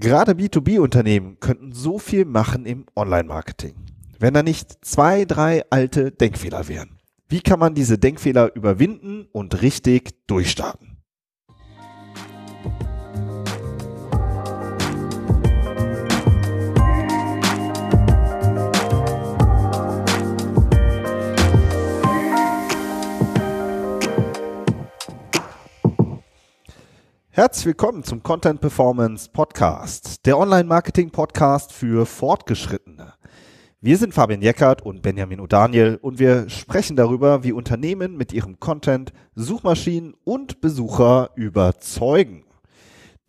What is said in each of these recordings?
Gerade B2B-Unternehmen könnten so viel machen im Online-Marketing, wenn da nicht zwei, drei alte Denkfehler wären. Wie kann man diese Denkfehler überwinden und richtig durchstarten? Herzlich willkommen zum Content Performance Podcast, der Online-Marketing-Podcast für Fortgeschrittene. Wir sind Fabian Jeckert und Benjamin O'Daniel und wir sprechen darüber, wie Unternehmen mit ihrem Content Suchmaschinen und Besucher überzeugen.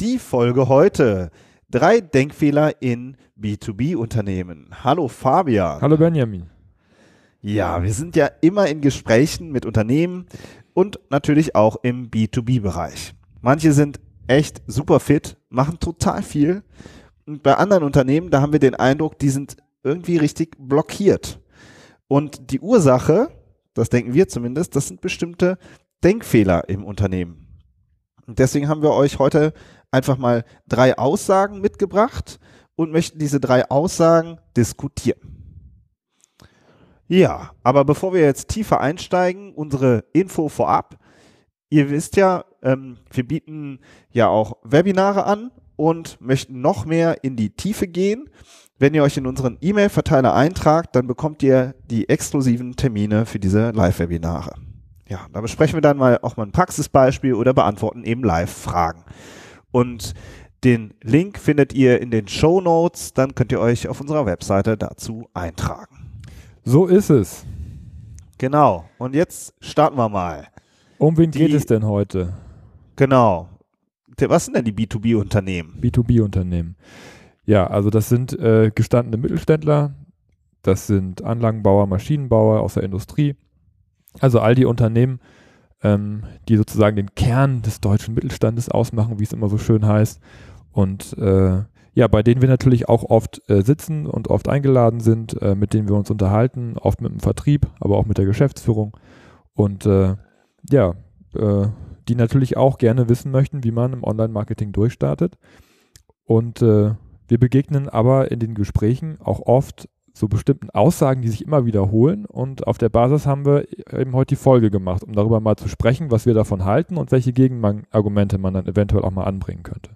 Die Folge heute. Drei Denkfehler in B2B-Unternehmen. Hallo Fabian. Hallo Benjamin. Ja, wir sind ja immer in Gesprächen mit Unternehmen und natürlich auch im B2B-Bereich. Manche sind echt super fit, machen total viel. Und bei anderen Unternehmen, da haben wir den Eindruck, die sind irgendwie richtig blockiert. Und die Ursache, das denken wir zumindest, das sind bestimmte Denkfehler im Unternehmen. Und deswegen haben wir euch heute einfach mal drei Aussagen mitgebracht und möchten diese drei Aussagen diskutieren. Ja, aber bevor wir jetzt tiefer einsteigen, unsere Info vorab. Ihr wisst ja, ähm, wir bieten ja auch Webinare an und möchten noch mehr in die Tiefe gehen. Wenn ihr euch in unseren E-Mail-Verteiler eintragt, dann bekommt ihr die exklusiven Termine für diese Live-Webinare. Ja, da besprechen wir dann mal auch mal ein Praxisbeispiel oder beantworten eben Live-Fragen. Und den Link findet ihr in den Show Notes, dann könnt ihr euch auf unserer Webseite dazu eintragen. So ist es. Genau. Und jetzt starten wir mal. Um wen die, geht es denn heute? Genau. Was sind denn die B2B-Unternehmen? B2B-Unternehmen. Ja, also das sind äh, gestandene Mittelständler, das sind Anlagenbauer, Maschinenbauer aus der Industrie. Also all die Unternehmen, ähm, die sozusagen den Kern des deutschen Mittelstandes ausmachen, wie es immer so schön heißt. Und äh, ja, bei denen wir natürlich auch oft äh, sitzen und oft eingeladen sind, äh, mit denen wir uns unterhalten, oft mit dem Vertrieb, aber auch mit der Geschäftsführung. Und äh, ja, äh, die natürlich auch gerne wissen möchten, wie man im Online-Marketing durchstartet. Und äh, wir begegnen aber in den Gesprächen auch oft so bestimmten Aussagen, die sich immer wiederholen. Und auf der Basis haben wir eben heute die Folge gemacht, um darüber mal zu sprechen, was wir davon halten und welche Gegenargumente man dann eventuell auch mal anbringen könnte.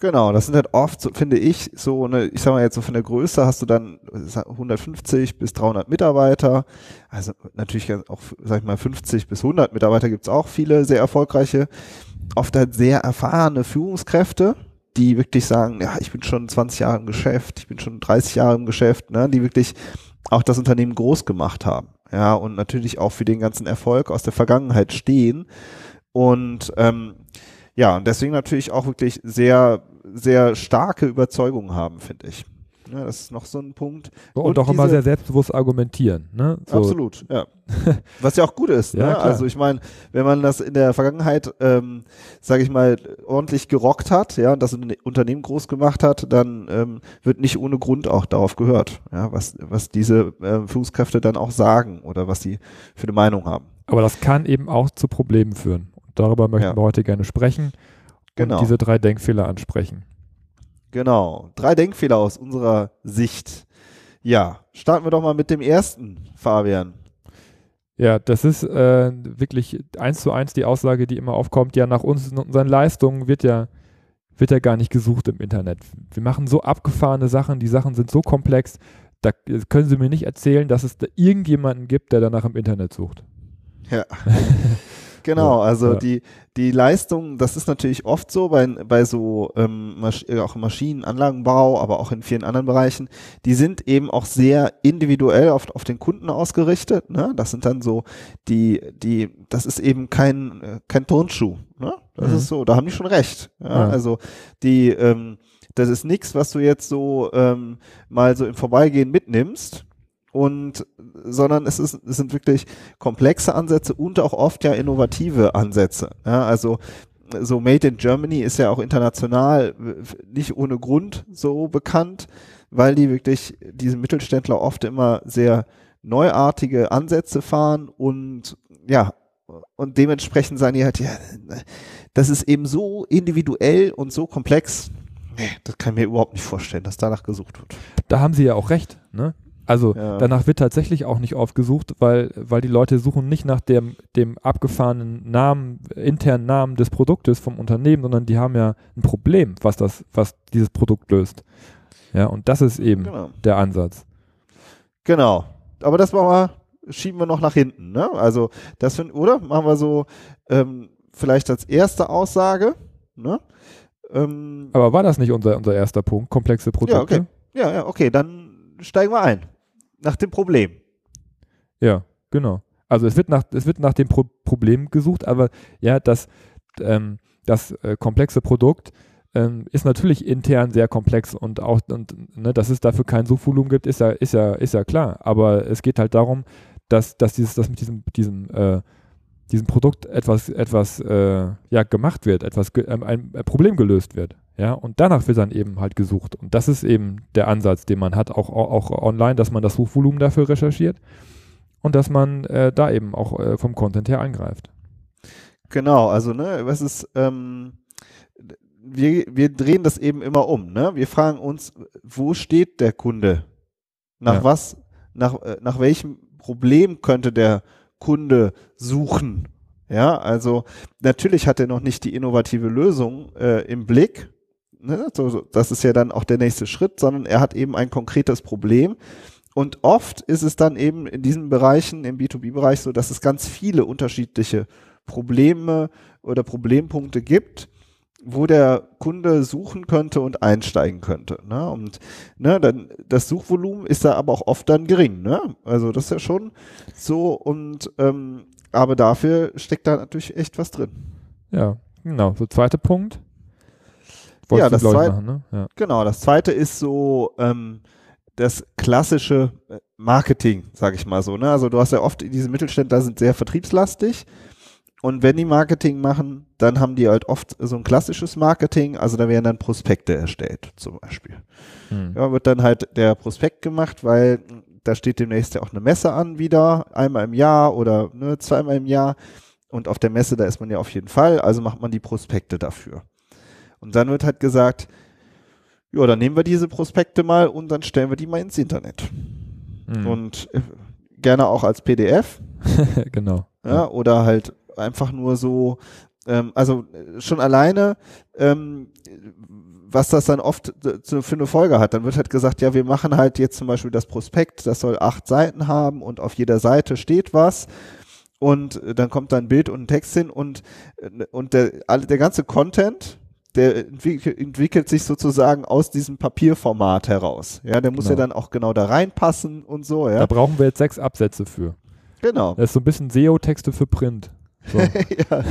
Genau, das sind halt oft, so, finde ich, so eine, ich sag mal jetzt so von der Größe hast du dann 150 bis 300 Mitarbeiter. Also natürlich auch, sag ich mal, 50 bis 100 Mitarbeiter gibt's auch viele sehr erfolgreiche, oft halt sehr erfahrene Führungskräfte, die wirklich sagen, ja, ich bin schon 20 Jahre im Geschäft, ich bin schon 30 Jahre im Geschäft, ne, die wirklich auch das Unternehmen groß gemacht haben. Ja, und natürlich auch für den ganzen Erfolg aus der Vergangenheit stehen. Und ähm, ja, und deswegen natürlich auch wirklich sehr, sehr starke Überzeugungen haben, finde ich. Ja, das ist noch so ein Punkt. Und, und auch immer sehr selbstbewusst argumentieren. Ne? So. Absolut, ja. Was ja auch gut ist. ja, ne? Also ich meine, wenn man das in der Vergangenheit, ähm, sage ich mal, ordentlich gerockt hat, ja, und das Unternehmen groß gemacht hat, dann ähm, wird nicht ohne Grund auch darauf gehört, ja, was, was diese äh, Führungskräfte dann auch sagen oder was sie für eine Meinung haben. Aber das kann eben auch zu Problemen führen. Darüber möchten ja. wir heute gerne sprechen genau. und diese drei Denkfehler ansprechen. Genau, drei Denkfehler aus unserer Sicht. Ja, starten wir doch mal mit dem ersten, Fabian. Ja, das ist äh, wirklich eins zu eins die Aussage, die immer aufkommt. Ja, nach uns und unseren Leistungen wird ja, wird ja gar nicht gesucht im Internet. Wir machen so abgefahrene Sachen, die Sachen sind so komplex, da können Sie mir nicht erzählen, dass es da irgendjemanden gibt, der danach im Internet sucht. Ja. Genau, also ja. die, die Leistung, das ist natürlich oft so bei, bei so ähm, Masch auch im Maschinenanlagenbau, aber auch in vielen anderen Bereichen, die sind eben auch sehr individuell auf, auf den Kunden ausgerichtet. Ne? Das sind dann so die, die, das ist eben kein, kein Turnschuh. Ne? Das mhm. ist so, da haben die schon recht. Ja? Ja. Also die, ähm, das ist nichts, was du jetzt so ähm, mal so im Vorbeigehen mitnimmst, und sondern es, ist, es sind wirklich komplexe Ansätze und auch oft ja innovative Ansätze. Ja, also so Made in Germany ist ja auch international nicht ohne Grund so bekannt, weil die wirklich diese Mittelständler oft immer sehr neuartige Ansätze fahren und ja, und dementsprechend sagen die halt, ja, das ist eben so individuell und so komplex, Nee, das kann ich mir überhaupt nicht vorstellen, dass danach gesucht wird. Da haben sie ja auch recht. Ne? Also Ja. danach wird tatsächlich auch nicht oft gesucht, weil, weil die Leute suchen nicht nach dem, dem abgefahrenen Namen, internen Namen des Produktes vom Unternehmen, sondern die haben ja ein Problem, was das, was dieses Produkt löst. Ja, und das ist eben Genau. der Ansatz. Genau. Aber das machen wir, schieben wir noch nach hinten, ne? Also, das find, oder? Machen wir so, ähm, vielleicht als erste Aussage, ne? Ähm, Aber war das nicht unser, unser erster Punkt? Komplexe Produkte? ja, okay. Ja, ja, okay, dann steigen wir ein. Nach dem Problem. Ja, genau. Also es wird nach, es wird nach dem Pro Problem gesucht, aber ja, das, ähm, das äh, komplexe Produkt ähm, ist natürlich intern sehr komplex und auch, und, ne, dass es dafür kein Suchvolumen gibt, ist ja, ist ja, ist ja klar. Aber es geht halt darum, dass, dass dieses, dass mit diesem, diesem, äh, diesem Produkt etwas, etwas äh, ja, gemacht wird, etwas ähm, ein, Problem gelöst wird. Ja, und danach wird dann eben halt gesucht. Und das ist eben der Ansatz, den man hat, auch, auch, online, dass man das Suchvolumen dafür recherchiert und dass man äh, da eben auch äh, vom Content her eingreift. Genau, also, ne, was ist, ähm, wir, wir drehen das eben immer um, ne? Wir fragen uns, wo steht der Kunde? Nach Ja. was, nach, äh, nach welchem Problem könnte der Kunde suchen? Ja, also natürlich hat er noch nicht die innovative Lösung äh, im Blick. Ne? So, so, das ist ja dann auch der nächste Schritt, sondern er hat eben ein konkretes Problem. Und oft ist es dann eben in diesen Bereichen, im B2B-Bereich so, dass es ganz viele unterschiedliche Probleme oder Problempunkte gibt, wo der Kunde suchen könnte und einsteigen könnte. Ne? Und ne, dann das Suchvolumen ist da aber auch oft dann gering. Ne? Also das ist ja schon so und ähm, aber dafür steckt da natürlich echt was drin. Ja, genau. So, zweiter Punkt. Ja, du, das glaub ich, zweit- machen, ne? Ja. Genau, das zweite ist so ähm, das klassische äh, Marketing, sage ich mal so. Ne? Also du hast ja oft, diese Mittelständler sind sehr vertriebslastig und wenn die Marketing machen, dann haben die halt oft so ein klassisches Marketing, also da werden dann Prospekte erstellt zum Beispiel. Hm. Ja, wird dann halt der Prospekt gemacht, weil da steht demnächst ja auch eine Messe an wieder, einmal im Jahr oder ne, zweimal im Jahr. Und auf der Messe, da ist man ja auf jeden Fall, also macht man die Prospekte dafür. Und dann wird halt gesagt, ja, dann nehmen wir diese Prospekte mal und dann stellen wir die mal ins Internet. Hm. Und äh, gerne auch als PDF, genau. ja, oder halt einfach nur so, ähm, also äh, schon alleine, ähm, was das dann oft äh, für eine Folge hat. Dann wird halt gesagt, ja, wir machen halt jetzt zum Beispiel das Prospekt, das soll acht Seiten haben und auf jeder Seite steht was. Und äh, dann kommt da ein Bild und ein Text hin und, und der, der ganze Content, der entwickelt, entwickelt sich sozusagen aus diesem Papierformat heraus. Ja, der muss ja Genau. dann auch genau da reinpassen und so, Da ja. brauchen wir jetzt sechs Absätze für. Genau. Das ist so ein bisschen SEO-Texte für Print. So. ja,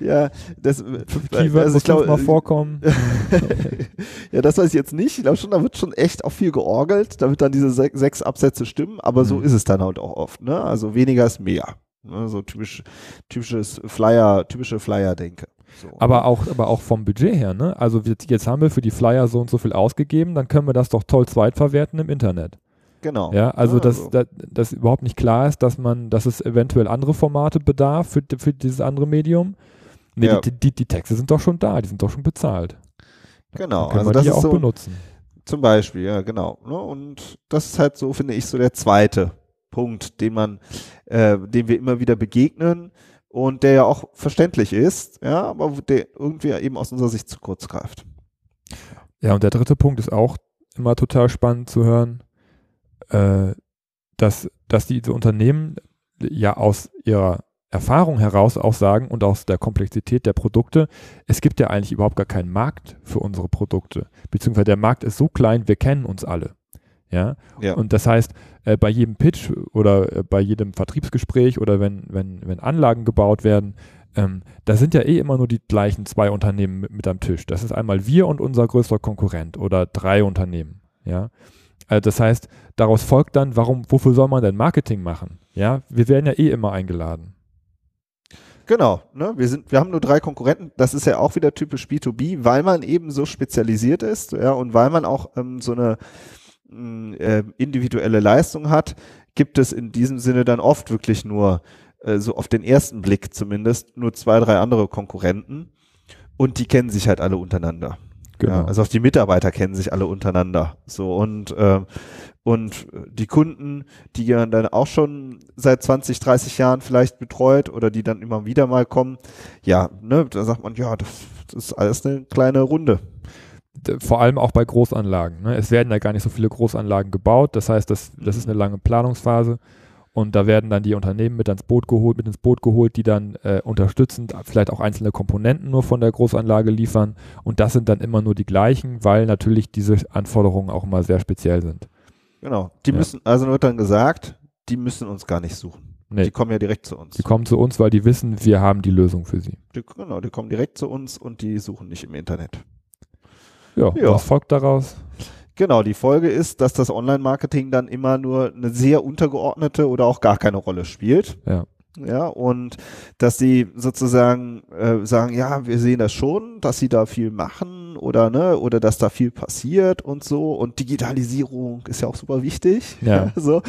ja, das, Fünf also Keywords ich muss glaube, fünfmal vorkommen. ja, das weiß ich jetzt nicht. Ich glaube schon, da wird schon echt auch viel georgelt, damit dann diese se sechs Absätze stimmen, aber so Mhm. ist es dann halt auch oft, ne? Also weniger ist mehr. Ne? So typisch, typisches Flyer, typische Flyer-Denke. So. Aber auch, aber auch vom Budget her, ne? Also jetzt, jetzt haben wir für die Flyer so und so viel ausgegeben, dann können wir das doch toll zweitverwerten im Internet. Genau. Ja, also Ne? dass, dass, dass überhaupt nicht klar ist, dass man, dass es eventuell andere Formate bedarf für, für dieses andere Medium. Nee, Ja. die, die, die Texte sind doch schon da, die sind doch schon bezahlt. Genau, Dann können also wir das die ist auch so benutzen. zum Beispiel, ja, genau. Ne? Und das ist halt so, finde ich, so der zweite Punkt, den man, äh, dem wir immer wieder begegnen und der ja auch verständlich ist, ja, aber der irgendwie eben aus unserer Sicht zu kurz greift. Ja, und der dritte Punkt ist auch immer total spannend zu hören, äh, dass, dass diese Unternehmen ja aus ihrer Erfahrung heraus auch sagen und aus der Komplexität der Produkte, es gibt ja eigentlich überhaupt gar keinen Markt für unsere Produkte, beziehungsweise der Markt ist so klein, wir kennen uns alle. Ja, Ja. und das heißt, äh, bei jedem Pitch oder äh, bei jedem Vertriebsgespräch oder wenn, wenn, wenn Anlagen gebaut werden, ähm, da sind ja eh immer nur die gleichen zwei Unternehmen mit, mit am Tisch. Das ist einmal wir und unser größter Konkurrent oder drei Unternehmen. Ja, das heißt, daraus folgt dann, warum, wofür soll man denn Marketing machen? Ja, wir werden ja eh immer eingeladen. Genau, ne? Wir sind, wir haben nur drei Konkurrenten. Das ist ja auch wieder typisch B2B, weil man eben so spezialisiert ist, ja, und weil man auch ähm, so eine mh, äh, individuelle Leistung hat, gibt es in diesem Sinne dann oft wirklich nur, äh, so auf den ersten Blick zumindest, nur zwei, drei andere Konkurrenten und die kennen sich halt alle untereinander. Genau. Ja, also auch die Mitarbeiter kennen sich alle untereinander. So und äh, und die Kunden, die ja dann auch schon seit 20, 30 Jahren vielleicht betreut oder die dann immer wieder mal kommen, ja, ne, da sagt man, ja, das, das ist alles eine kleine Runde. Vor allem auch bei Großanlagen. Ne? Es werden ja gar nicht so viele Großanlagen gebaut. Das heißt, das, das ist eine lange Planungsphase. Und da werden dann die Unternehmen mit ins Boot geholt, mit ins Boot geholt, die dann äh, unterstützend vielleicht auch einzelne Komponenten nur von der Großanlage liefern. Und das sind dann immer nur die gleichen, weil natürlich diese Anforderungen auch immer sehr speziell sind. Genau. Die ja. müssen, also wird dann gesagt, die müssen uns gar nicht suchen. Nee. Die kommen ja direkt zu uns. Die kommen zu uns, weil die wissen, wir haben die Lösung für sie. Die, genau, die kommen direkt zu uns und die suchen nicht im Internet. Ja, ja. was folgt daraus? Genau, die Folge ist, dass das Online-Marketing dann immer nur eine sehr untergeordnete oder auch gar keine Rolle spielt. Ja. Ja, und dass sie sozusagen äh, sagen, ja, wir sehen das schon, dass sie da viel machen oder ne oder dass da viel passiert und so und Digitalisierung ist ja auch super wichtig. Ja. so,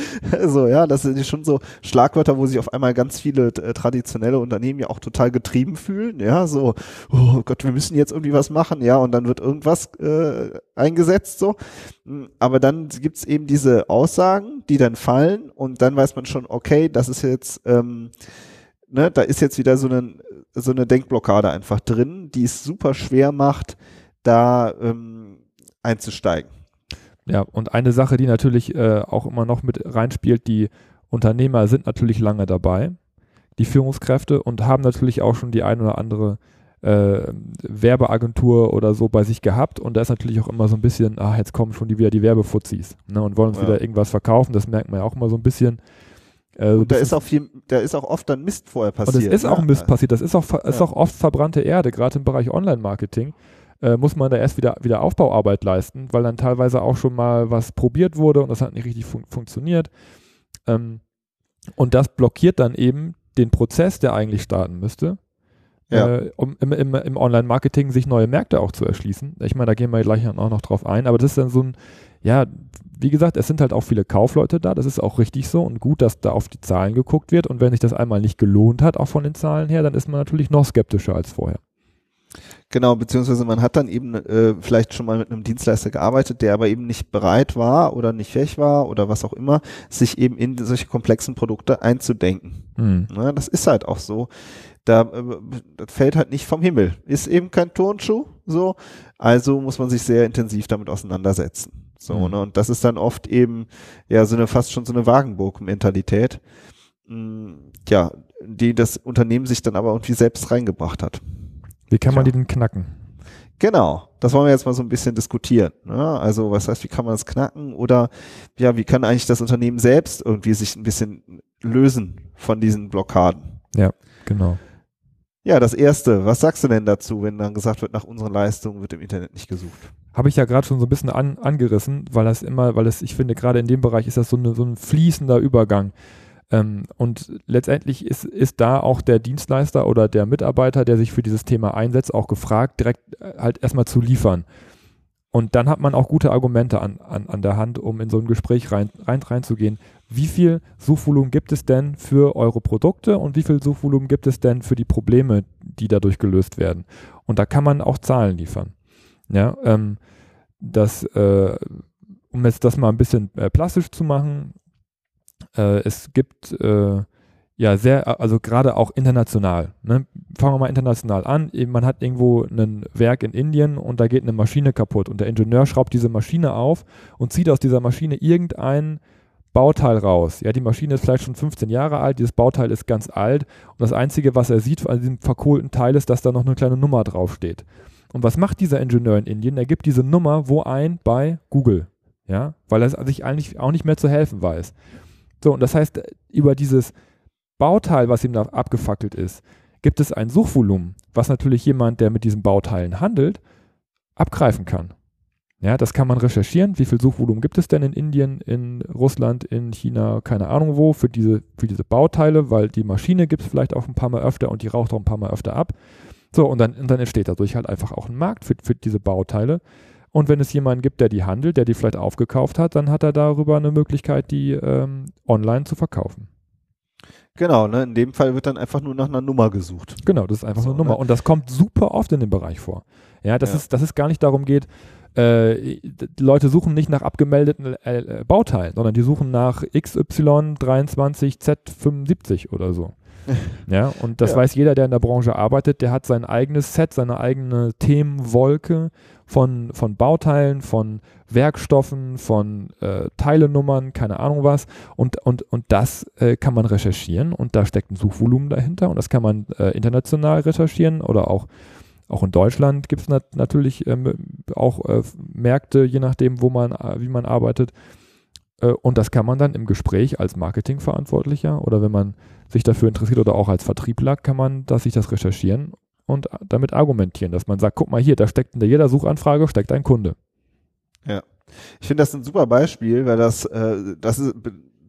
so ja, das sind schon so Schlagwörter, wo sich auf einmal ganz viele äh, traditionelle Unternehmen ja auch total getrieben fühlen. Ja, so oh Gott, wir müssen jetzt irgendwie was machen, ja, und dann wird irgendwas äh, eingesetzt so. Hm, aber dann gibt's eben diese Aussagen, die dann fallen und dann weiß man schon, okay, das ist jetzt ähm, Ne, da ist jetzt wieder so eine, so eine Denkblockade einfach drin, die es super schwer macht, da ähm, einzusteigen. Ja, und eine Sache, die natürlich äh, auch immer noch mit reinspielt, die Unternehmer sind natürlich lange dabei, die Führungskräfte und haben natürlich auch schon die ein oder andere äh, Werbeagentur oder so bei sich gehabt und da ist natürlich auch immer so ein bisschen, ah, jetzt kommen schon die, wieder die Werbefuzis ne, und wollen uns ja. wieder irgendwas verkaufen, das merkt man ja auch immer so ein bisschen. Äh, so da ist auch viel, da ist auch oft dann Mist vorher passiert. Und es ist ne? auch Mist passiert, das ist auch, ist auch oft verbrannte Erde, gerade im Bereich Online-Marketing äh, muss man da erst wieder, wieder Aufbauarbeit leisten, weil dann teilweise auch schon mal was probiert wurde und das hat nicht richtig fun funktioniert. Ähm, und das blockiert dann eben den Prozess, der eigentlich starten müsste, ja. äh, um im, im, im Online-Marketing sich neue Märkte auch zu erschließen. Ich meine, da gehen wir gleich auch noch drauf ein, aber das ist dann so ein, ja, wie gesagt, es sind halt auch viele Kaufleute da, das ist auch richtig so und gut, dass da auf die Zahlen geguckt wird und wenn sich das einmal nicht gelohnt hat, auch von den Zahlen her, dann ist man natürlich noch skeptischer als vorher. Genau, beziehungsweise man hat dann eben äh, vielleicht schon mal mit einem Dienstleister gearbeitet, der aber eben nicht bereit war oder nicht fähig war oder was auch immer, sich eben in solche komplexen Produkte einzudenken. Mhm. Ja, das ist halt auch so. Da äh, das fällt halt nicht vom Himmel. Ist eben kein Turnschuh, so. Also muss man sich sehr intensiv damit auseinandersetzen. So, mhm. ne? Und das ist dann oft eben, ja, so eine, fast schon so eine Wagenburg-Mentalität. Mm, ja, die das Unternehmen sich dann aber irgendwie selbst reingebracht hat. Wie kann man ja. die denn knacken? Genau, das wollen wir jetzt mal so ein bisschen diskutieren. Ne? Also was heißt, wie kann man das knacken oder ja, wie kann eigentlich das Unternehmen selbst irgendwie sich ein bisschen lösen von diesen Blockaden? Ja, genau. Ja, das erste, was sagst du denn dazu, wenn dann gesagt wird, nach unseren Leistungen wird im Internet nicht gesucht? Habe ich ja gerade schon so ein bisschen an, angerissen, weil das immer, weil es, ich finde, gerade in dem Bereich ist das so, eine, so ein fließender Übergang. Ähm, und letztendlich ist, ist da auch der Dienstleister oder der Mitarbeiter, der sich für dieses Thema einsetzt, auch gefragt, direkt äh, halt erstmal zu liefern. Und dann hat man auch gute Argumente an, an, an der Hand, um in so ein Gespräch rein, rein, reinzugehen. Wie viel Suchvolumen gibt es denn für eure Produkte und wie viel Suchvolumen gibt es denn für die Probleme, die dadurch gelöst werden? Und da kann man auch Zahlen liefern. Ja, ähm, das, äh, um jetzt das mal ein bisschen äh, plastisch zu machen, äh, es gibt äh, ja sehr, also gerade auch international. Ne? Fangen wir mal international an. Man hat irgendwo ein Werk in Indien und da geht eine Maschine kaputt und der Ingenieur schraubt diese Maschine auf und zieht aus dieser Maschine irgendein Bauteil raus. Ja, die Maschine ist vielleicht schon 15 Jahre alt, dieses Bauteil ist ganz alt und das Einzige, was er sieht an diesem verkohlten Teil ist, dass da noch eine kleine Nummer draufsteht. Und was macht dieser Ingenieur in Indien? Er gibt diese Nummer wo ein? Bei Google. Ja, weil er sich eigentlich auch nicht mehr zu helfen weiß. So, und das heißt, über dieses Bauteil, was ihm da abgefackelt ist, gibt es ein Suchvolumen, was natürlich jemand, der mit diesen Bauteilen handelt, abgreifen kann. Ja, das kann man recherchieren. Wie viel Suchvolumen gibt es denn in Indien, in Russland, in China, keine Ahnung wo, für diese, für diese Bauteile, weil die Maschine gibt es vielleicht auch ein paar Mal öfter und die raucht auch ein paar Mal öfter ab. So, und dann, und dann entsteht dadurch halt einfach auch ein Markt für, für diese Bauteile. Und wenn es jemanden gibt, der die handelt, der die vielleicht aufgekauft hat, dann hat er darüber eine Möglichkeit, die ähm, online zu verkaufen. Genau, ne? in dem Fall wird dann einfach nur nach einer Nummer gesucht. Genau, das ist einfach so, eine Nummer. Ne? Und das kommt super oft in dem Bereich vor. Ja, dass, ja. Es, dass es gar nicht darum geht, äh, die Leute suchen nicht nach abgemeldeten äh, äh Bauteilen, sondern die suchen nach XY23Z75 oder so. ja, und das ja. weiß jeder, der in der Branche arbeitet, der hat sein eigenes Set, seine eigene Themenwolke von, von Bauteilen, von Werkstoffen, von äh, Teilenummern, keine Ahnung was. Und, und, und das äh, kann man recherchieren und da steckt ein Suchvolumen dahinter und das kann man äh, international recherchieren oder auch auch in Deutschland gibt es nat natürlich ähm, auch äh, Märkte, je nachdem, wo man, äh, wie man arbeitet. Äh, und das kann man dann im Gespräch als Marketingverantwortlicher oder wenn man sich dafür interessiert oder auch als Vertriebler, kann man das, sich das recherchieren und damit argumentieren, dass man sagt, guck mal hier, da steckt in jeder Suchanfrage steckt ein Kunde. Ja. Ich finde das ein super Beispiel, weil das, äh, das ist,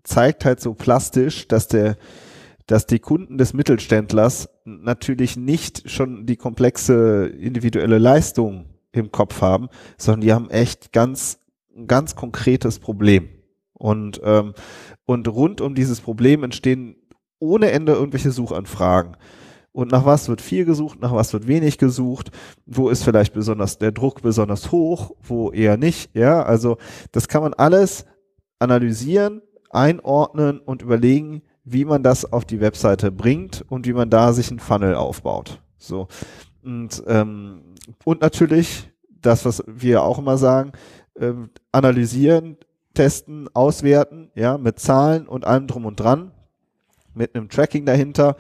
zeigt halt so plastisch, dass der, dass die Kunden des Mittelständlers natürlich nicht schon die komplexe individuelle Leistung im Kopf haben, sondern die haben echt ganz, ganz konkretes Problem. Und, ähm, und rund um dieses Problem entstehen ohne Ende irgendwelche Suchanfragen. Und nach was wird viel gesucht, nach was wird wenig gesucht, wo ist vielleicht besonders der Druck besonders hoch, wo eher nicht, ja, also das kann man alles analysieren, einordnen und überlegen, wie man das auf die Webseite bringt und wie man da sich einen Funnel aufbaut. So. Und, ähm, und natürlich, das, was wir auch immer sagen, ähm, analysieren, testen, auswerten, ja, mit Zahlen und allem drum und dran, mit einem Tracking dahinter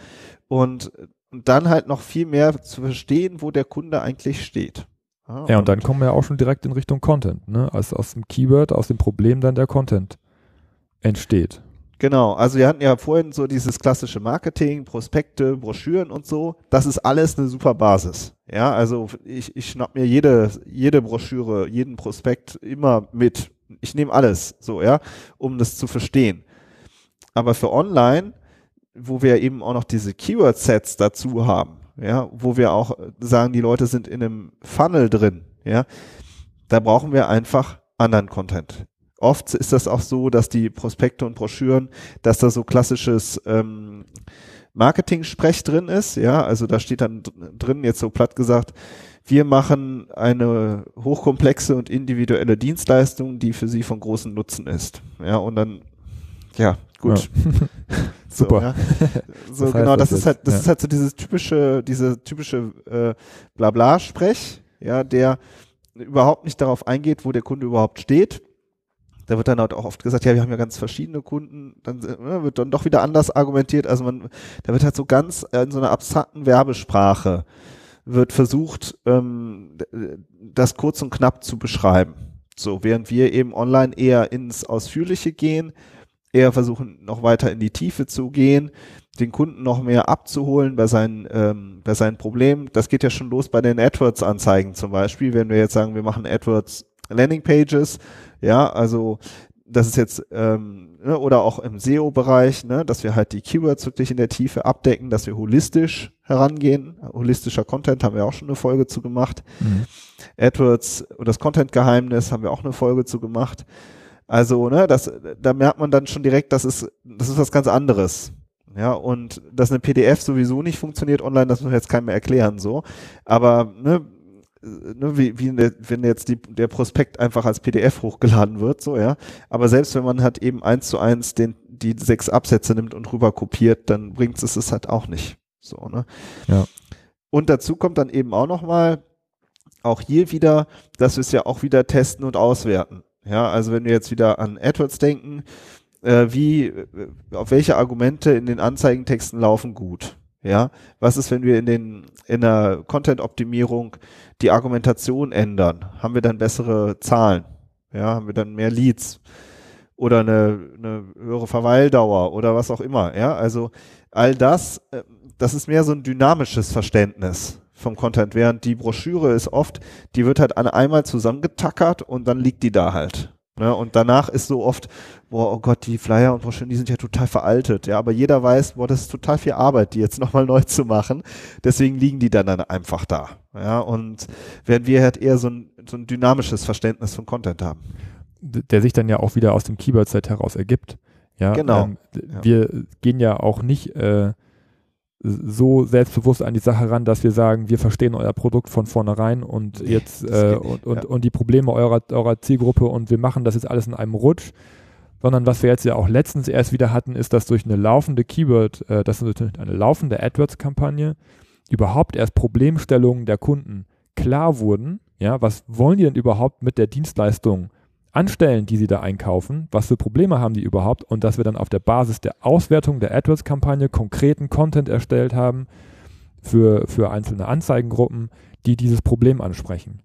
und, und dann halt noch viel mehr zu verstehen, wo der Kunde eigentlich steht. Ja, ja und, und, dann kommen wir auch schon direkt in Richtung Content, ne? Also aus dem Keyword, aus dem Problem dann der Content entsteht. Genau, also wir hatten ja vorhin so dieses klassische Marketing, Prospekte, Broschüren und so. Das ist alles eine super Basis. Ja, also ich, ich schnapp mir jede, jede Broschüre, jeden Prospekt immer mit. Ich nehme alles so, ja, um das zu verstehen. Aber für online, wo wir eben auch noch diese Keyword-Sets dazu haben, ja, wo wir auch sagen, die Leute sind in einem Funnel drin, ja, da brauchen wir einfach anderen Content. Oft ist das auch so, dass die Prospekte und Broschüren, dass da so klassisches ähm, Marketing-Sprech drin ist. Ja, also da steht dann drin, jetzt so platt gesagt, wir machen eine hochkomplexe und individuelle Dienstleistung, die für Sie von großem Nutzen ist. Ja, und dann, ja, gut. Ja. so, Super. Ja. So, das genau, das, das ist halt, das ja. ist halt so dieses typische, diese typische äh, Blabla-Sprech, ja, der überhaupt nicht darauf eingeht, wo der Kunde überhaupt steht da wird dann halt auch oft gesagt, ja, wir haben ja ganz verschiedene Kunden, dann ne, wird dann doch wieder anders argumentiert. Also man, da wird halt so ganz in so einer abstrakten Werbesprache wird versucht, ähm, das kurz und knapp zu beschreiben. So, während wir eben online eher ins Ausführliche gehen, eher versuchen, noch weiter in die Tiefe zu gehen, den Kunden noch mehr abzuholen bei seinen, ähm, bei seinen Problemen. Das geht ja schon los bei den AdWords-Anzeigen zum Beispiel. Wenn wir jetzt sagen, wir machen AdWords Landing Pages, ja, also das ist jetzt, ähm, ne, oder auch im SEO-Bereich, ne, dass wir halt die Keywords wirklich in der Tiefe abdecken, dass wir holistisch herangehen. Holistischer Content haben wir auch schon eine Folge zu gemacht. Mhm. AdWords und das Content-Geheimnis haben wir auch eine Folge zu gemacht. Also, ne, das, da merkt man dann schon direkt, das ist, das ist was ganz anderes. Ja, und dass eine PDF sowieso nicht funktioniert online, das muss ich jetzt keinem mehr erklären, so. Aber, ne, ne, wie, wie der, wenn jetzt die, der Prospekt einfach als PDF hochgeladen wird, so, ja. Aber selbst wenn man halt eben eins zu eins den, die sechs Absätze nimmt und rüber kopiert, dann bringt es es halt auch nicht. So, ne? Ja. Und dazu kommt dann eben auch nochmal, auch hier wieder, dass wir es ja auch wieder testen und auswerten. Ja, also wenn wir jetzt wieder an AdWords denken, äh, wie, äh, auf welche Argumente in den Anzeigentexten laufen gut? Ja, was ist, wenn wir in den in der Content-Optimierung die Argumentation ändern? Haben wir dann bessere Zahlen? Ja, haben wir dann mehr Leads oder eine, eine höhere Verweildauer oder was auch immer? Ja, also all das, äh, das ist mehr so ein dynamisches Verständnis vom Content, während die Broschüre ist oft, die wird halt einmal zusammengetackert und dann liegt die da halt. Ne? Und danach ist so oft, boah, oh Gott, die Flyer und Broschüren, die sind ja total veraltet. Ja, aber jeder weiß, boah, das ist total viel Arbeit, die jetzt nochmal neu zu machen. Deswegen liegen die dann, dann einfach da. Ja, und während wir halt eher so ein, so ein dynamisches Verständnis von Content haben. Der sich dann ja auch wieder aus dem Keyword-Set heraus ergibt. Ja, genau. Ähm, ja. Wir gehen ja auch nicht äh, so selbstbewusst an die Sache ran, dass wir sagen, wir verstehen euer Produkt von vornherein und jetzt äh, und, und, ja. und die Probleme eurer, eurer Zielgruppe und wir machen das jetzt alles in einem Rutsch. Sondern was wir jetzt ja auch letztens erst wieder hatten, ist, dass durch eine laufende Keyword, äh, das ist eine laufende AdWords-Kampagne, überhaupt erst Problemstellungen der Kunden klar wurden. Ja, was wollen die denn überhaupt mit der Dienstleistung anstellen, die sie da einkaufen, was für Probleme haben die überhaupt und dass wir dann auf der Basis der Auswertung der AdWords-Kampagne konkreten Content erstellt haben für, für einzelne Anzeigengruppen, die dieses Problem ansprechen.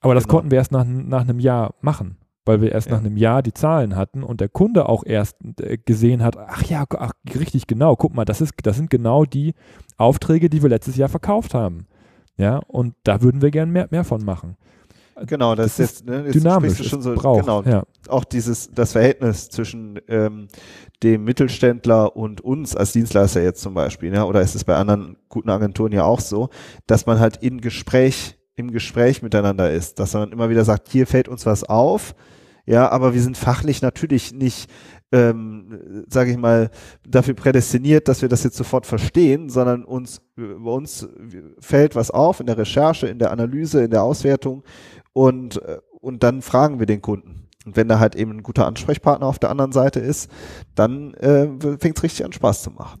Aber das genau. konnten wir erst nach, nach einem Jahr machen, weil wir erst ja. nach einem Jahr die Zahlen hatten und der Kunde auch erst äh, gesehen hat, ach ja, ach, richtig genau, guck mal, das, ist, das sind genau die Aufträge, die wir letztes Jahr verkauft haben. Ja, und da würden wir gern mehr, mehr von machen. Genau, das, das ist jetzt, ne, jetzt dynamisch. Du schon so, braucht, genau, ja. auch dieses, das Verhältnis zwischen ähm, dem Mittelständler und uns als Dienstleister jetzt zum Beispiel, ja, oder ist es bei anderen guten Agenturen ja auch so, dass man halt in Gespräch, im Gespräch miteinander ist, dass man immer wieder sagt, hier fällt uns was auf, ja, aber wir sind fachlich natürlich nicht ähm, sage ich mal, dafür prädestiniert, dass wir das jetzt sofort verstehen, sondern uns bei uns fällt was auf in der Recherche, in der Analyse, in der Auswertung und, äh, und dann fragen wir den Kunden. Und wenn da halt eben ein guter Ansprechpartner auf der anderen Seite ist, dann äh, fängt es richtig an Spaß zu machen.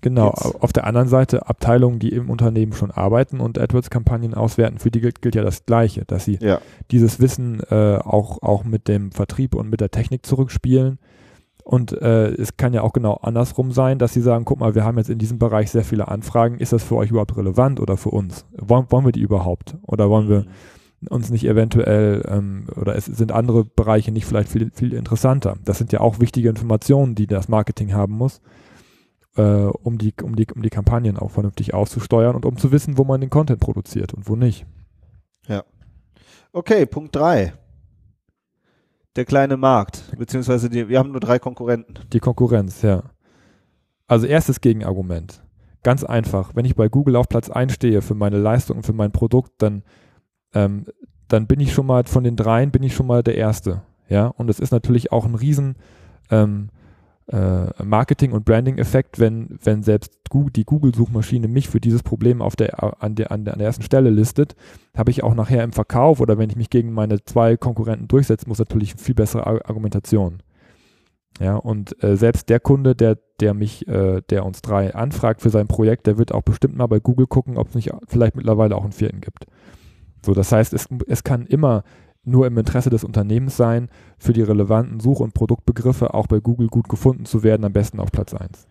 Genau, Geht's. auf der anderen Seite Abteilungen, die im Unternehmen schon arbeiten und AdWords-Kampagnen auswerten, für die gilt, gilt, ja das Gleiche, dass sie ja. dieses Wissen äh, auch, auch mit dem Vertrieb und mit der Technik zurückspielen. Und äh, es kann ja auch genau andersrum sein, dass sie sagen, guck mal, wir haben jetzt in diesem Bereich sehr viele Anfragen, ist das für euch überhaupt relevant oder für uns? Wollen, wollen wir die überhaupt? Oder wollen wir mhm uns nicht eventuell ähm, oder es sind andere Bereiche nicht vielleicht viel, viel interessanter. Das sind ja auch wichtige Informationen, die das Marketing haben muss, äh, um, die, um, die, um die Kampagnen auch vernünftig auszusteuern und um zu wissen, wo man den Content produziert und wo nicht. Ja. Okay, Punkt 3. Der kleine Markt, beziehungsweise die, wir haben nur drei Konkurrenten. Die Konkurrenz, ja. Also erstes Gegenargument. Ganz einfach. Wenn ich bei Google auf Platz 1 stehe für meine Leistung und für mein Produkt, dann ähm, dann bin ich schon mal von den dreien bin ich schon mal der Erste. Ja, und es ist natürlich auch ein riesen ähm, äh, Marketing- und Branding-Effekt, wenn, wenn selbst Google, die Google-Suchmaschine mich für dieses Problem auf der, an, der, an der ersten Stelle listet, habe ich auch nachher im Verkauf oder wenn ich mich gegen meine zwei Konkurrenten durchsetzen muss, natürlich viel bessere Argumentation. Ja, und äh, selbst der Kunde, der, der mich, äh, der uns drei anfragt für sein Projekt, der wird auch bestimmt mal bei Google gucken, ob es nicht vielleicht mittlerweile auch einen vierten gibt. So, das heißt, es, es kann immer nur im Interesse des Unternehmens sein, für die relevanten Such- und Produktbegriffe auch bei Google gut gefunden zu werden, am besten auf Platz 1.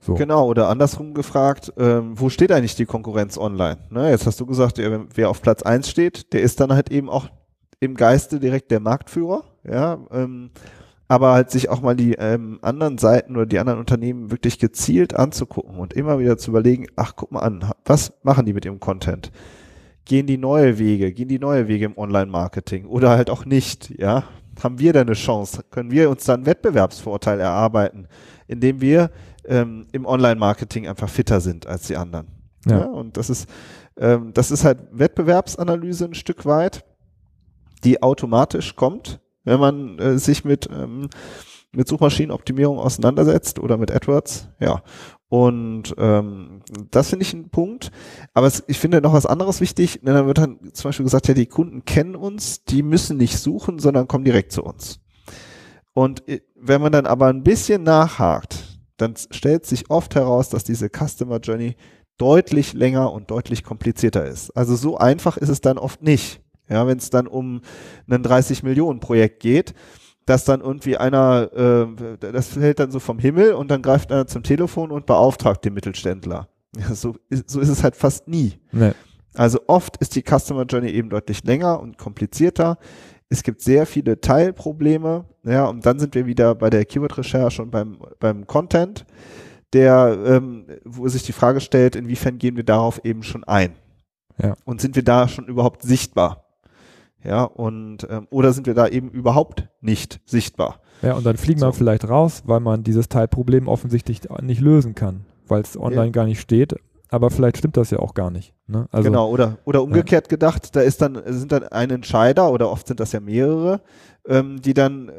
So. Genau, oder andersrum gefragt, ähm, wo steht eigentlich die Konkurrenz online? Ne, jetzt hast du gesagt, wer auf Platz 1 steht, der ist dann halt eben auch im Geiste direkt der Marktführer, ja, ähm, aber halt sich auch mal die ähm, anderen Seiten oder die anderen Unternehmen wirklich gezielt anzugucken und immer wieder zu überlegen, ach, guck mal an, was machen die mit ihrem Content? Gehen die neue Wege, gehen die neue Wege im Online-Marketing oder halt auch nicht, ja? Haben wir da eine Chance? Können wir uns dann einen Wettbewerbsvorteil erarbeiten, indem wir ähm, im Online-Marketing einfach fitter sind als die anderen? Ja. ja und das ist, ähm, das ist halt Wettbewerbsanalyse ein Stück weit, die automatisch kommt, wenn man äh, sich mit, ähm, mit Suchmaschinenoptimierung auseinandersetzt oder mit AdWords, ja. Und ähm, das finde ich ein Punkt. Aber es, ich finde noch was anderes wichtig. Ne, dann wird dann zum Beispiel gesagt, ja, die Kunden kennen uns, die müssen nicht suchen, sondern kommen direkt zu uns. Und äh, wenn man dann aber ein bisschen nachhakt, dann stellt sich oft heraus, dass diese Customer Journey deutlich länger und deutlich komplizierter ist. Also so einfach ist es dann oft nicht. Ja, wenn es dann um ein 30 Millionen Projekt geht, dass dann irgendwie einer, äh, das fällt dann so vom Himmel und dann greift einer zum Telefon und beauftragt den Mittelständler. Ja, so, ist, so ist es halt fast nie. Nee. Also oft ist die Customer Journey eben deutlich länger und komplizierter. Es gibt sehr viele Teilprobleme, ja, und dann sind wir wieder bei der Keyword-Recherche und beim, beim Content, der, ähm, wo sich die Frage stellt, inwiefern gehen wir darauf eben schon ein? Ja. Und sind wir da schon überhaupt sichtbar? Ja, und ähm, oder sind wir da eben überhaupt nicht sichtbar? Ja, und dann fliegen so. wir vielleicht raus, weil man dieses Teilproblem offensichtlich nicht lösen kann, weil es online ja. gar nicht steht. aber vielleicht stimmt das ja auch gar nicht. Ne? Also, genau, oder, oder umgekehrt ja. gedacht, da ist dann, sind dann ein Entscheider oder oft sind das ja mehrere, ähm, die dann,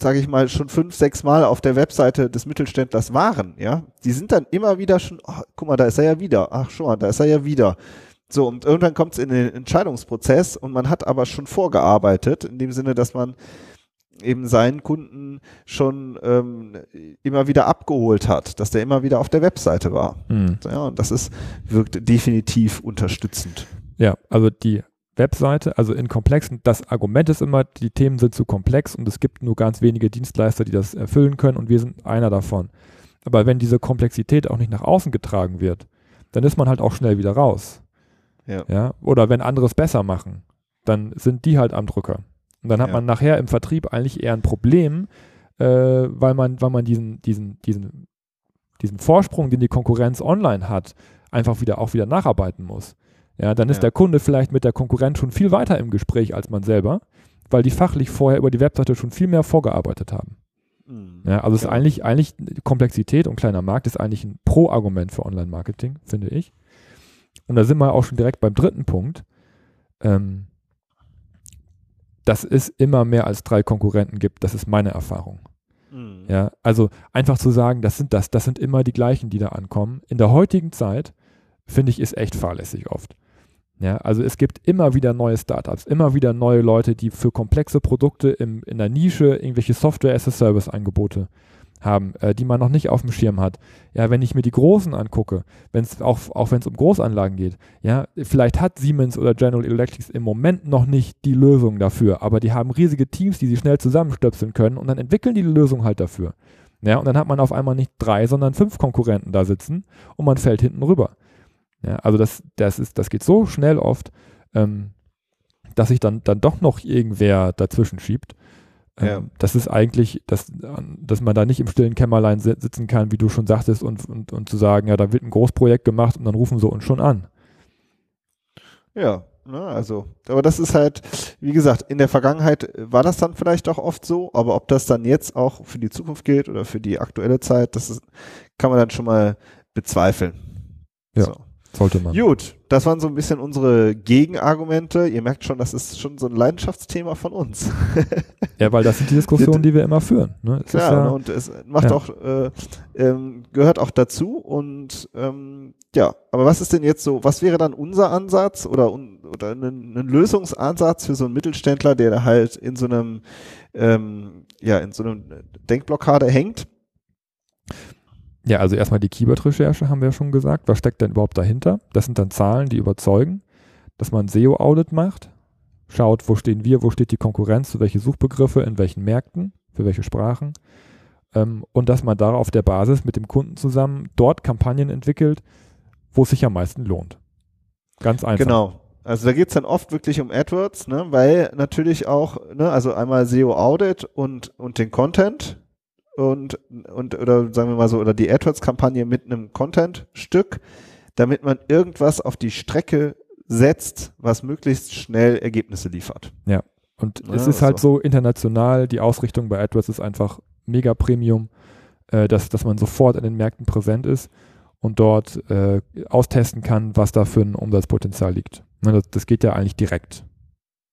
sage ich mal, schon fünf, sechs Mal auf der Webseite des Mittelständlers waren, ja. Die sind dann immer wieder schon, ach, guck mal, da ist er ja wieder, ach schon da ist er ja wieder. So, und irgendwann kommt es in den Entscheidungsprozess und man hat aber schon vorgearbeitet, in dem Sinne, dass man eben seinen Kunden schon ähm, immer wieder abgeholt hat, dass der immer wieder auf der Webseite war. Mhm. Ja, und das ist, wirkt definitiv unterstützend. Ja, also die Webseite, also in komplexen, das Argument ist immer, die Themen sind zu komplex und es gibt nur ganz wenige Dienstleister, die das erfüllen können und wir sind einer davon. Aber wenn diese Komplexität auch nicht nach außen getragen wird, dann ist man halt auch schnell wieder raus. Ja. ja? Oder wenn andere es besser machen, dann sind die halt am Drücker. Und dann hat ja. man nachher im Vertrieb eigentlich eher ein Problem, äh, weil man, weil man diesen, diesen, diesen, diesen Vorsprung, den die Konkurrenz online hat, einfach wieder auch wieder nacharbeiten muss. Ja, dann ist ja. der Kunde vielleicht mit der Konkurrenz schon viel weiter im Gespräch als man selber, weil die fachlich vorher über die Webseite schon viel mehr vorgearbeitet haben. Mhm. Ja, also ja. ist eigentlich, eigentlich Komplexität und kleiner Markt ist eigentlich ein Pro-Argument für Online-Marketing, finde ich. Und da sind wir auch schon direkt beim dritten Punkt. Ähm, dass es immer mehr als drei Konkurrenten gibt, das ist meine Erfahrung. Mhm. Ja, also einfach zu sagen, das sind das, das sind immer die gleichen, die da ankommen. In der heutigen Zeit finde ich, ist echt fahrlässig oft. Ja, also es gibt immer wieder neue Startups, immer wieder neue Leute, die für komplexe Produkte im, in der Nische irgendwelche Software-as-a-Service-Angebote haben, äh, die man noch nicht auf dem Schirm hat. Ja, wenn ich mir die Großen angucke, wenn es auch, auch wenn es um Großanlagen geht, ja, vielleicht hat Siemens oder General Electric im Moment noch nicht die Lösung dafür, aber die haben riesige Teams, die sie schnell zusammenstöpseln können und dann entwickeln die die Lösung halt dafür. Ja, und dann hat man auf einmal nicht drei, sondern fünf Konkurrenten da sitzen und man fällt hinten rüber. Ja, also das, das, ist, das geht so schnell oft, ähm, dass sich dann, dann doch noch irgendwer dazwischen schiebt. Ähm, ja. Das ist eigentlich, dass, dass man da nicht im stillen Kämmerlein sitzen kann, wie du schon sagtest, und, und, und zu sagen, ja, da wird ein Großprojekt gemacht und dann rufen sie uns schon an. Ja, ne, also, aber das ist halt, wie gesagt, in der Vergangenheit war das dann vielleicht auch oft so, aber ob das dann jetzt auch für die Zukunft gilt oder für die aktuelle Zeit, das ist, kann man dann schon mal bezweifeln. Ja. So. Sollte man. Gut, das waren so ein bisschen unsere Gegenargumente. Ihr merkt schon, das ist schon so ein Leidenschaftsthema von uns. ja, weil das sind die Diskussionen, die wir immer führen. Ne? ja, ja, und es macht ja. auch, äh, ähm, gehört auch dazu. Und ähm, ja, aber was ist denn jetzt so, was wäre dann unser Ansatz oder, oder ein, ein Lösungsansatz für so einen Mittelständler, der halt in so einem, ähm, ja, in so einem Denkblockade hängt? Ja, also erstmal die Keyword-Recherche haben wir ja schon gesagt. Was steckt denn überhaupt dahinter? Das sind dann Zahlen, die überzeugen, dass man SEO-Audit macht, schaut, wo stehen wir, wo steht die Konkurrenz, für welche Suchbegriffe, in welchen Märkten, für welche Sprachen. Ähm, und dass man da auf der Basis mit dem Kunden zusammen dort Kampagnen entwickelt, wo es sich am meisten lohnt. Ganz einfach. Genau. Also da geht's dann oft wirklich um AdWords, ne, weil natürlich auch, ne, also einmal SEO-Audit und, und den Content, und, und oder sagen wir mal so, oder die AdWords-Kampagne mit einem Content-Stück, damit man irgendwas auf die Strecke setzt, was möglichst schnell Ergebnisse liefert. Ja. Und ja, es ist halt so. international, die Ausrichtung bei AdWords ist einfach mega Premium, äh, dass, dass man sofort an den Märkten präsent ist und dort äh, austesten kann, was da für ein Umsatzpotenzial liegt. Ne, das, das geht ja eigentlich direkt.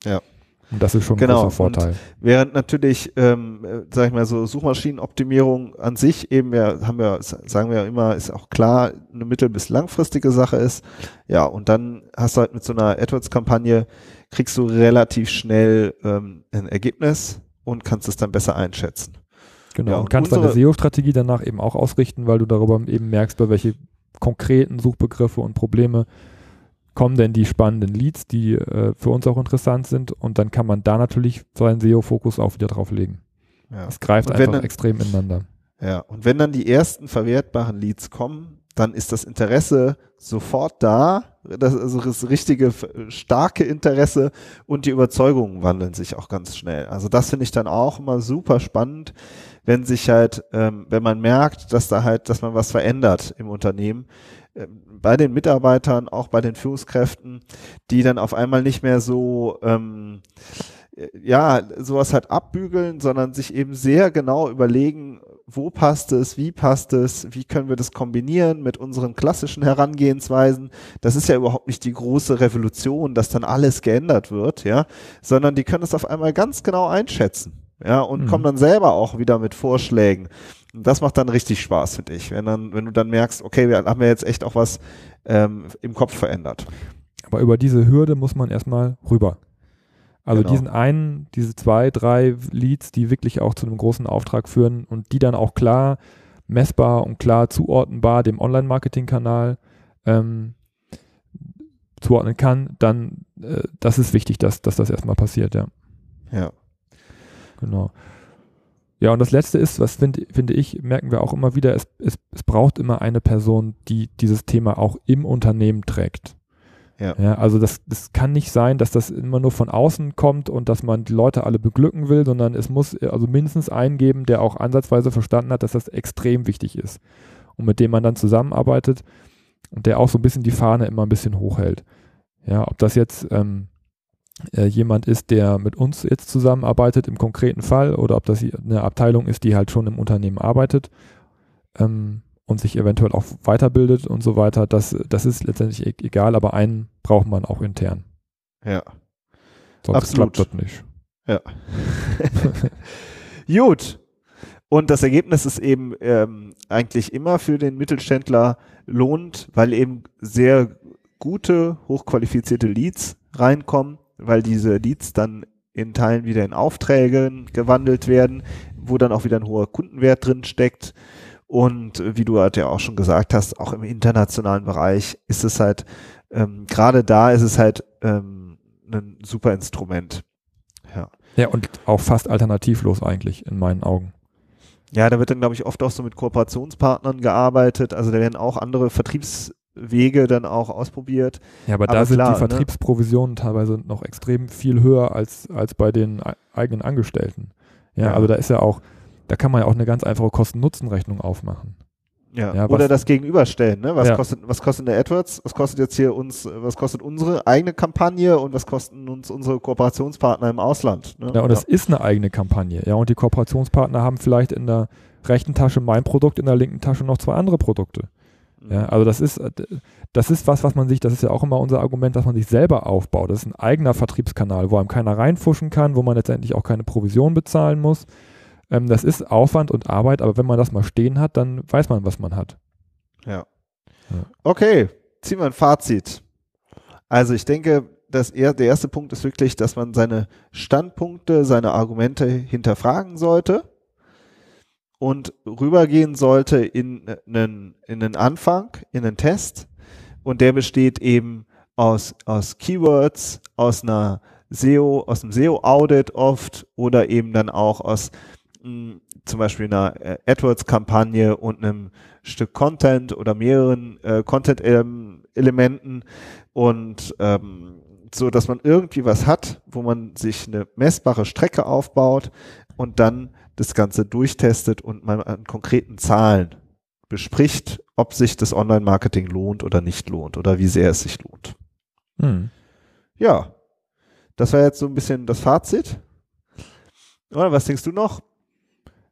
Ja. Und das ist schon genau. ein großer Vorteil. Und während natürlich, ähm, sag ich mal so, Suchmaschinenoptimierung an sich eben ja, haben wir, sagen wir ja immer, ist auch klar, eine mittel- bis langfristige Sache ist. Ja, und dann hast du halt mit so einer AdWords-Kampagne, kriegst du relativ schnell ähm, ein Ergebnis und kannst es dann besser einschätzen. Genau, ja, und, und kannst deine SEO-Strategie danach eben auch ausrichten, weil du darüber eben merkst, bei welche konkreten Suchbegriffe und Probleme kommen denn die spannenden Leads, die äh, für uns auch interessant sind und dann kann man da natürlich seinen SEO-Fokus auch wieder drauf legen. Ja. Es greift einfach dann, extrem ineinander. Ja, und wenn dann die ersten verwertbaren Leads kommen, dann ist das Interesse sofort da, das, also das richtige starke Interesse und die Überzeugungen wandeln sich auch ganz schnell. Also das finde ich dann auch immer super spannend, wenn sich halt, ähm, wenn man merkt, dass da halt, dass man was verändert im Unternehmen, bei den Mitarbeitern, auch bei den Führungskräften, die dann auf einmal nicht mehr so ähm, ja, sowas halt abbügeln, sondern sich eben sehr genau überlegen, wo passt es, wie passt es, wie können wir das kombinieren mit unseren klassischen Herangehensweisen. Das ist ja überhaupt nicht die große Revolution, dass dann alles geändert wird, ja, sondern die können es auf einmal ganz genau einschätzen, ja, und mhm. kommen dann selber auch wieder mit Vorschlägen. Und das macht dann richtig Spaß, finde ich, wenn dann, wenn du dann merkst, okay, wir haben ja jetzt echt auch was ähm, im Kopf verändert. Aber über diese Hürde muss man erstmal rüber. Also genau. diesen einen, diese zwei, drei Leads, die wirklich auch zu einem großen Auftrag führen und die dann auch klar messbar und klar zuordnenbar dem Online-Marketing-Kanal ähm, zuordnen kann, dann äh, das ist wichtig, dass, dass das erstmal passiert, ja. Ja. Genau. Ja, und das Letzte ist, was find, finde ich, merken wir auch immer wieder, es, es, es braucht immer eine Person, die dieses Thema auch im Unternehmen trägt. Ja. ja. also das, das kann nicht sein, dass das immer nur von außen kommt und dass man die Leute alle beglücken will, sondern es muss also mindestens einen geben, der auch ansatzweise verstanden hat, dass das extrem wichtig ist und mit dem man dann zusammenarbeitet und der auch so ein bisschen die Fahne immer ein bisschen hochhält. Ja, ob das jetzt ähm, äh, jemand ist, der mit uns jetzt zusammenarbeitet im konkreten Fall oder ob das eine Abteilung ist, die halt schon im Unternehmen arbeitet. Ähm, und sich eventuell auch weiterbildet und so weiter, das, das ist letztendlich e-, egal, aber einen braucht man auch intern. Ja. Sonst Absolut. klappt das nicht. Ja. Gut. Und das Ergebnis ist eben ähm, eigentlich immer für den Mittelständler lohnt, weil eben sehr gute, hochqualifizierte Leads reinkommen, weil diese Leads dann in Teilen wieder in Aufträge gewandelt werden, wo dann auch wieder ein hoher Kundenwert drin steckt und äh, wie du halt ja auch schon gesagt hast, auch im internationalen Bereich ist es halt, ähm, gerade da ist es halt ähm, ein super Instrument. Ja. ja, und auch fast alternativlos eigentlich in meinen Augen. Ja, da wird dann, glaube ich, oft auch so mit Kooperationspartnern gearbeitet. Also da werden auch andere Vertriebswege dann auch ausprobiert. Ja, aber, aber da sind klar, die ne? Vertriebsprovisionen ne? teilweise noch extrem viel höher als, als bei den eigenen Angestellten. Ja, ja, also da ist ja auch, da kann man ja auch eine ganz einfache Kosten-Nutzen-Rechnung aufmachen. Ja, ja oder das gegenüberstellen, ne? Was ja. kostet, was kostet der AdWords? Was kostet jetzt hier uns, was kostet unsere eigene Kampagne und was kosten uns unsere Kooperationspartner im Ausland? Ne? Ja, und das ist eine eigene Kampagne, ja, und die Kooperationspartner haben vielleicht in der rechten Tasche mein Produkt, in der linken Tasche noch zwei andere Produkte. Ja, mhm. also das ist, das ist was, was man sich, das ist ja auch immer unser Argument, dass man sich selber aufbaut. Das ist ein eigener Vertriebskanal, wo einem keiner reinfuschen kann, wo man letztendlich auch keine Provision bezahlen muss. Ähm, das ist Aufwand und Arbeit, aber wenn man das mal stehen hat, dann weiß man, was man hat. Ja. ja. Okay, ziehen wir ein Fazit. Also ich denke, dass er, der erste Punkt ist wirklich, dass man seine Standpunkte, seine Argumente hinterfragen sollte und rübergehen sollte in einen, in einen Anfang, in einen Test. Und der besteht eben aus, aus Keywords, aus einer SEO, aus einem SEO-Audit oft oder eben dann auch aus zum Beispiel einer äh, AdWords-Kampagne und einem Stück Content oder mehreren äh, Content-Elementen und ähm, so, dass man irgendwie was hat, wo man sich eine messbare Strecke aufbaut und dann das Ganze durchtestet und man an konkreten Zahlen bespricht, ob sich das Online-Marketing lohnt oder nicht lohnt oder wie sehr es sich lohnt. Hm. Ja, das war jetzt so ein bisschen das Fazit. Oder was denkst du noch?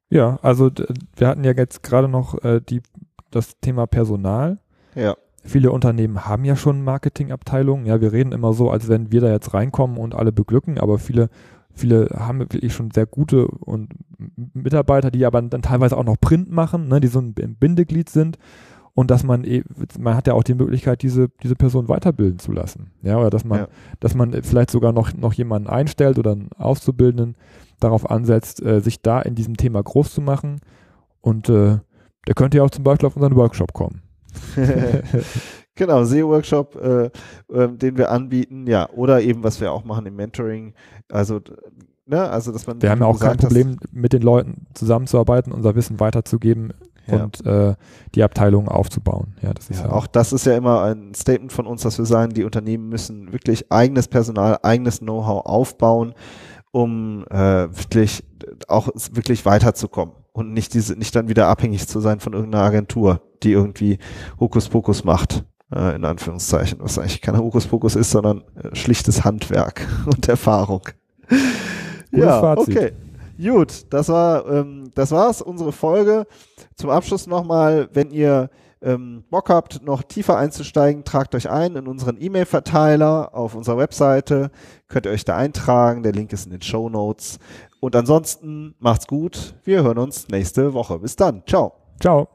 Ja, also wir hatten ja jetzt gerade noch äh, die, das Thema Personal. Ja. Viele Unternehmen haben ja schon Marketingabteilungen. Ja, wir reden immer so, als wenn wir da jetzt reinkommen und alle beglücken, aber viele, viele haben wirklich schon sehr gute und Mitarbeiter, die aber dann teilweise auch noch Print machen, ne, die so ein Bindeglied sind und dass man e man hat ja auch die Möglichkeit, diese, diese Person weiterbilden zu lassen. Ja, oder dass man, ja. dass man vielleicht sogar noch, noch jemanden einstellt oder einen Auszubildenden, darauf ansetzt, äh, sich da in diesem Thema groß zu machen. Und äh, der könnte ja auch zum Beispiel auf unseren Workshop kommen. genau, SEO-Workshop, äh, äh, den wir anbieten, ja, oder eben, was wir auch machen im Mentoring, also, ne, also, dass man. Wir haben ja auch kein Problem, mit den Leuten zusammenzuarbeiten, unser Wissen weiterzugeben ja. und äh, die Abteilung aufzubauen. Ja, das ist ja, ja, auch das ist ja immer ein Statement von uns, dass wir sagen, die Unternehmen müssen wirklich eigenes Personal, eigenes Know-how aufbauen um äh, wirklich auch wirklich weiterzukommen und nicht diese nicht dann wieder abhängig zu sein von irgendeiner Agentur, die irgendwie Hokuspokus macht äh, in Anführungszeichen, was eigentlich kein Hokuspokus ist, sondern äh, schlichtes Handwerk und Erfahrung. Gutes ja, Fazit. okay. Gut, das war ähm, das war's, unsere Folge. Zum Abschluss nochmal, wenn ihr ähm, Bock habt, noch tiefer einzusteigen, tragt euch ein in unseren E-Mail-Verteiler auf unserer Webseite. Könnt ihr euch da eintragen. Der Link ist in den Show Notes. Und ansonsten macht's gut. Wir hören uns nächste Woche. Bis dann. Ciao. Ciao.